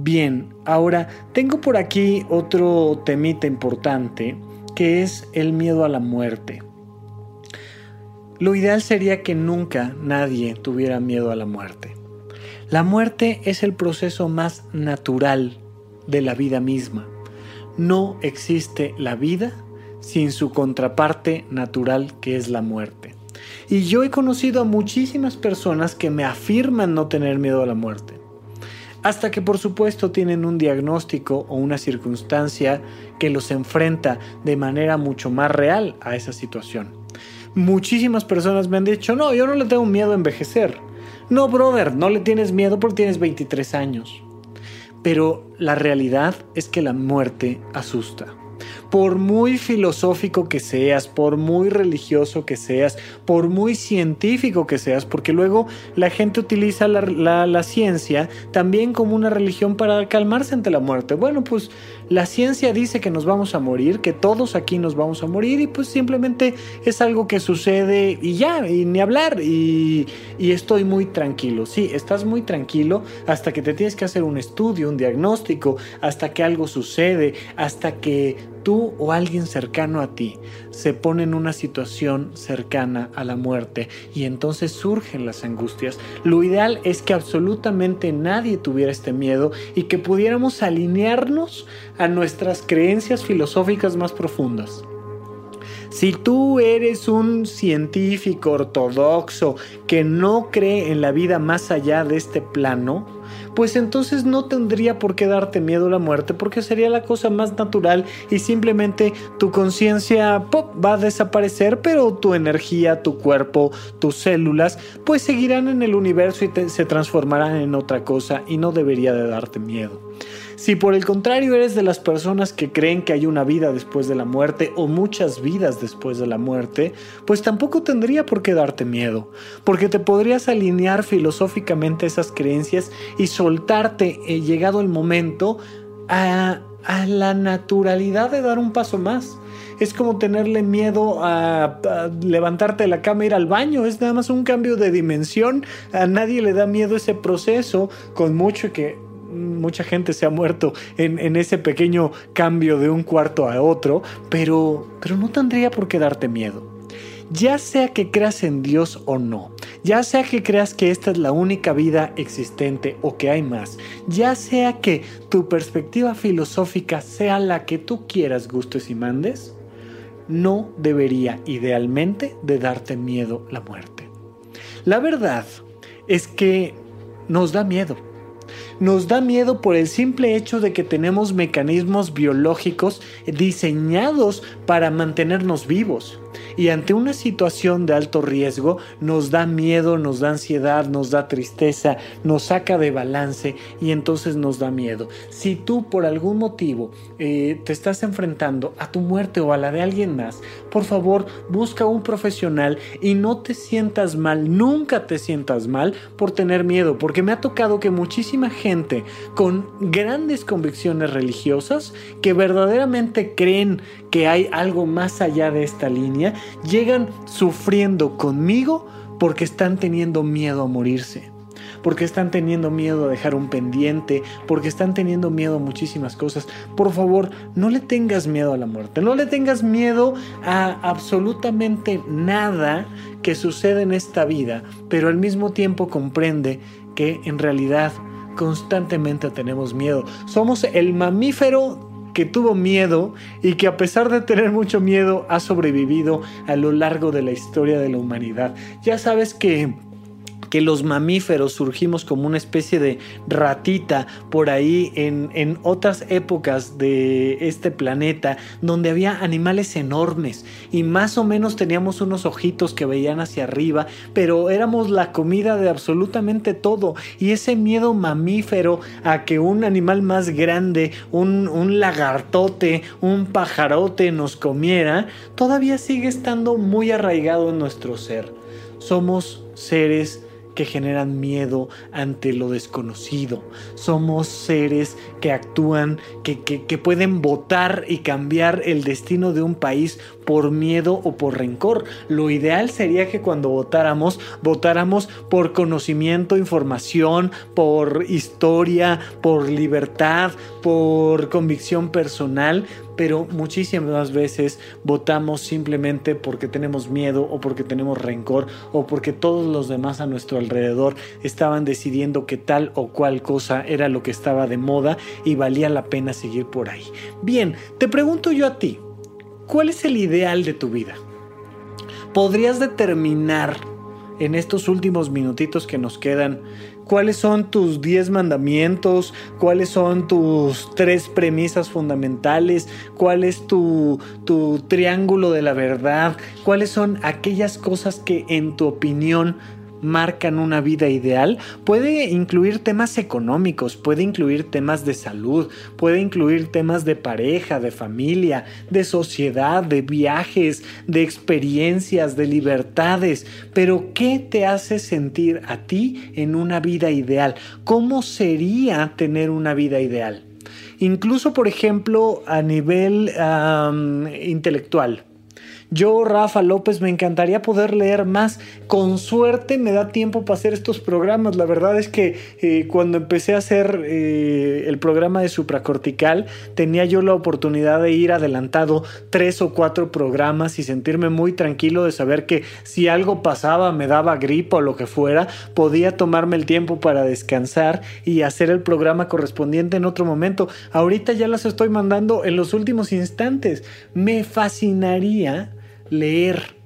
[SPEAKER 2] Bien, ahora tengo por aquí otro temita importante que es el miedo a la muerte. Lo ideal sería que nunca nadie tuviera miedo a la muerte. La muerte es el proceso más natural de la vida misma. No existe la vida sin su contraparte natural que es la muerte. Y yo he conocido a muchísimas personas que me afirman no tener miedo a la muerte. Hasta que por supuesto tienen un diagnóstico o una circunstancia que los enfrenta de manera mucho más real a esa situación. Muchísimas personas me han dicho, no, yo no le tengo miedo a envejecer. No, brother, no le tienes miedo porque tienes 23 años. Pero la realidad es que la muerte asusta por muy filosófico que seas, por muy religioso que seas, por muy científico que seas, porque luego la gente utiliza la, ciencia también como una religión para calmarse ante la muerte. Bueno, pues la ciencia dice que nos vamos a morir, que todos aquí nos vamos a morir y pues simplemente es algo que sucede y ya, y ni hablar y, y estoy muy tranquilo. Sí, estás muy tranquilo hasta que te tienes que hacer un estudio, un diagnóstico, hasta que algo sucede, hasta que tú o alguien cercano a ti se pone en una situación cercana a la muerte y entonces surgen las angustias. Lo ideal es que absolutamente nadie tuviera este miedo y que pudiéramos alinearnos a nuestras creencias filosóficas más profundas. Si tú eres un científico ortodoxo que no cree en la vida más allá de este plano, pues entonces no tendría por qué darte miedo a la muerte porque sería la cosa más natural y simplemente tu conciencia va a desaparecer, pero tu energía, tu cuerpo, tus células, pues seguirán en el universo y se transformarán en otra cosa y no debería de darte miedo. Si por el contrario eres de las personas que creen que hay una vida después de la muerte o muchas vidas después de la muerte, pues tampoco tendría por qué darte miedo, porque te podrías alinear filosóficamente esas creencias y soltarte, eh, llegado el momento, a, la naturalidad de dar un paso más es como tenerle miedo a, a, levantarte de la cama e ir al baño. Es nada más un cambio de dimensión. A nadie le da miedo ese proceso, con mucho que mucha gente se ha muerto en, ese pequeño cambio de un cuarto a otro, pero, pero no tendría por qué darte miedo. Ya sea que creas en Dios o no, Ya sea que creas que esta es la única vida existente o que hay más, ya sea que tu perspectiva filosófica sea la que tú quieras, gustes y mandes, no debería idealmente de darte miedo la muerte. La verdad es que nos da miedo nos da miedo por el simple hecho de que tenemos mecanismos biológicos diseñados para mantenernos vivos y ante una situación de alto riesgo nos da miedo, nos da ansiedad, nos da tristeza, nos saca de balance y entonces nos da miedo. Si tú por algún motivo eh, te estás enfrentando a tu muerte o a la de alguien más, por favor busca un profesional y no te sientas mal, nunca te sientas mal por tener miedo, porque me ha tocado que muchísima gente con grandes convicciones religiosas que verdaderamente creen que hay algo más allá de esta línea, llegan sufriendo conmigo porque están teniendo miedo a morirse, porque están teniendo miedo a dejar un pendiente, porque están teniendo miedo a muchísimas cosas. Por favor, no le tengas miedo a la muerte, no le tengas miedo a absolutamente nada que sucede en esta vida, pero al mismo tiempo comprende que en realidad constantemente tenemos miedo. Somos el mamífero que tuvo miedo y que a pesar de tener mucho miedo ha sobrevivido a lo largo de la historia de la humanidad. Ya sabes que que los mamíferos surgimos como una especie de ratita por ahí en, en otras épocas de este planeta donde había animales enormes y más o menos teníamos unos ojitos que veían hacia arriba, pero éramos la comida de absolutamente todo y ese miedo mamífero a que un animal más grande, un, un lagartote, un pajarote nos comiera, todavía sigue estando muy arraigado en nuestro ser. Somos seres que generan miedo ante lo desconocido. Somos seres que actúan, que, que, pueden votar y cambiar el destino de un país por miedo o por rencor. Lo ideal sería que cuando votáramos, votáramos por conocimiento, información, por historia, por libertad, por convicción personal, pero muchísimas veces votamos simplemente porque tenemos miedo o porque tenemos rencor o porque todos los demás a nuestro alrededor estaban decidiendo que tal o cual cosa era lo que estaba de moda y valía la pena seguir por ahí. Bien, te pregunto yo a ti, ¿cuál es el ideal de tu vida? ¿Podrías determinar en estos últimos minutitos que nos quedan cuáles son tus 10 mandamientos, cuáles son tus tres premisas fundamentales, cuál es tu, tu triángulo de la verdad, cuáles son aquellas cosas que en tu opinión marcan una vida ideal puede incluir temas económicos, puede incluir temas de salud, puede incluir temas de pareja, de familia, de sociedad, de viajes, de experiencias, de libertades. Pero ¿qué te hace sentir a ti en una vida ideal? ¿Cómo sería tener una vida ideal? Incluso, por ejemplo, a nivel intelectual. Yo, Rafa López, me encantaría poder leer más. Con suerte me da tiempo para hacer estos programas. La verdad es que eh, cuando empecé a hacer eh, el programa de supracortical, tenía yo la oportunidad de ir adelantado tres o cuatro programas y sentirme muy tranquilo de saber que si algo pasaba, me daba gripa o lo que fuera, podía tomarme el tiempo para descansar y hacer el programa correspondiente en otro momento. Ahorita ya las estoy mandando en los últimos instantes. Me fascinaría leer.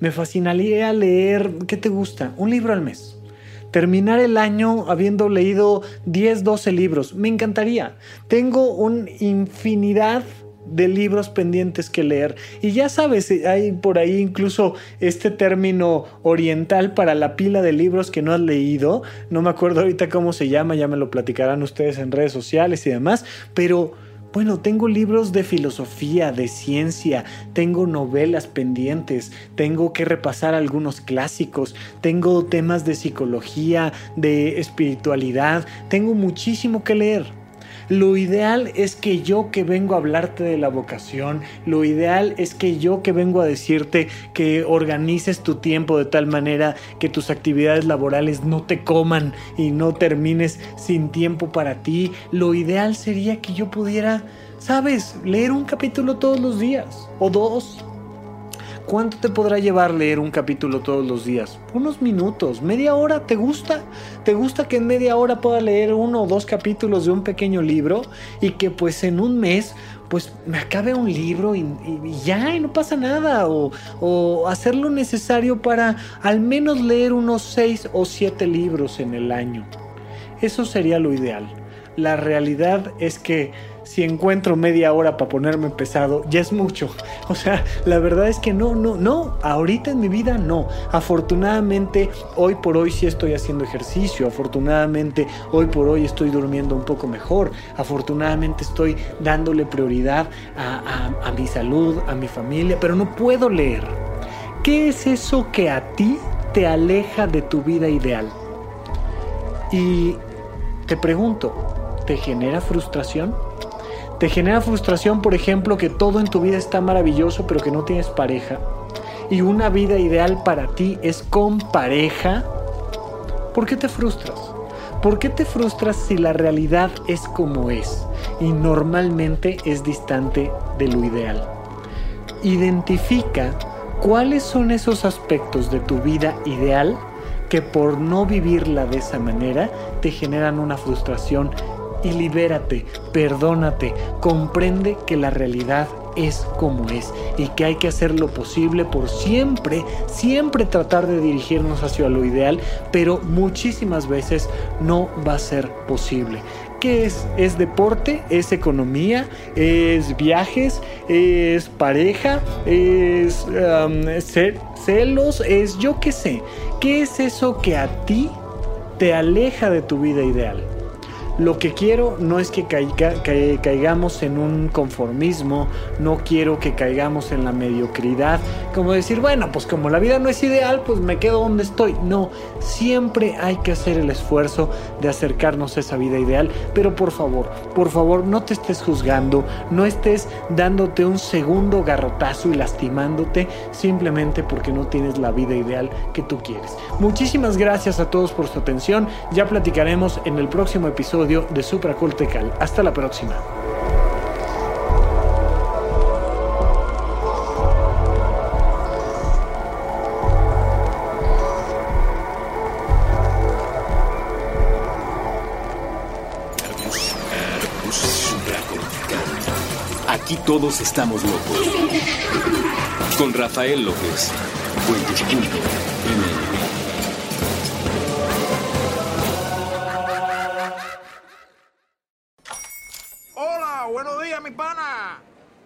[SPEAKER 2] Me fascinaría leer, ¿qué te gusta? Un libro al mes. Terminar el año habiendo leído 10, 12 libros. Me encantaría. Tengo una infinidad de libros pendientes que leer. Y ya sabes, hay por ahí incluso este término oriental para la pila de libros que no has leído. No me acuerdo ahorita cómo se llama, ya me lo platicarán ustedes en redes sociales y demás. Pero bueno, tengo libros de filosofía, de ciencia, tengo novelas pendientes, tengo que repasar algunos clásicos, tengo temas de psicología, de espiritualidad, tengo muchísimo que leer. Lo ideal es que yo que vengo a hablarte de la vocación, lo ideal es que yo que vengo a decirte que organices tu tiempo de tal manera que tus actividades laborales no te coman y no termines sin tiempo para ti. Lo ideal sería que yo pudiera, sabes, leer un capítulo todos los días o dos ¿Cuánto te podrá llevar leer un capítulo todos los días? Unos minutos, media hora, ¿te gusta? ¿Te gusta que en media hora pueda leer uno o dos capítulos de un pequeño libro y que pues en un mes pues me acabe un libro y, ya, y no pasa nada. O, o, hacer lo necesario para al menos leer unos seis o siete libros en el año. Eso sería lo ideal. La realidad es que si encuentro media hora para ponerme pesado, ya es mucho. O sea, la verdad es que no, no, no, ahorita en mi vida no. Afortunadamente, hoy por hoy sí estoy haciendo ejercicio. Afortunadamente, hoy por hoy estoy durmiendo un poco mejor. Afortunadamente, estoy dándole prioridad a, a mi salud, a mi familia, pero no puedo leer. ¿Qué es eso que a ti te aleja de tu vida ideal? Y te pregunto, ¿te genera frustración? Te genera frustración, por ejemplo, que todo en tu vida está maravilloso, pero que no tienes pareja. Y una vida ideal para ti es con pareja. ¿Por qué te frustras? ¿Por qué te frustras si la realidad es como es y normalmente es distante de lo ideal? Identifica cuáles son esos aspectos de tu vida ideal que por no vivirla de esa manera te generan una frustración y libérate, perdónate, comprende que la realidad es como es y que hay que hacer lo posible por siempre, siempre tratar de dirigirnos hacia lo ideal, pero muchísimas veces no va a ser posible. ¿Qué es? ¿Es deporte? ¿Es economía? ¿Es viajes? ¿Es pareja? ¿Es celos? ¿Es yo qué sé? ¿Qué es eso que a ti te aleja de tu vida ideal? Lo que quiero no es que, caigamos en un conformismo, no quiero que caigamos en la mediocridad, como decir, bueno, pues como la vida no es ideal, pues me quedo donde estoy. No, siempre hay que hacer el esfuerzo de acercarnos a esa vida ideal, pero por favor, por favor, no te estés juzgando, no estés dándote un segundo garrotazo y lastimándote simplemente porque no tienes la vida ideal que tú quieres. Muchísimas gracias a todos por su atención, ya platicaremos en el próximo episodio de Supracoltecal. Hasta la próxima.
[SPEAKER 1] Aquí todos estamos locos. Con Rafael López.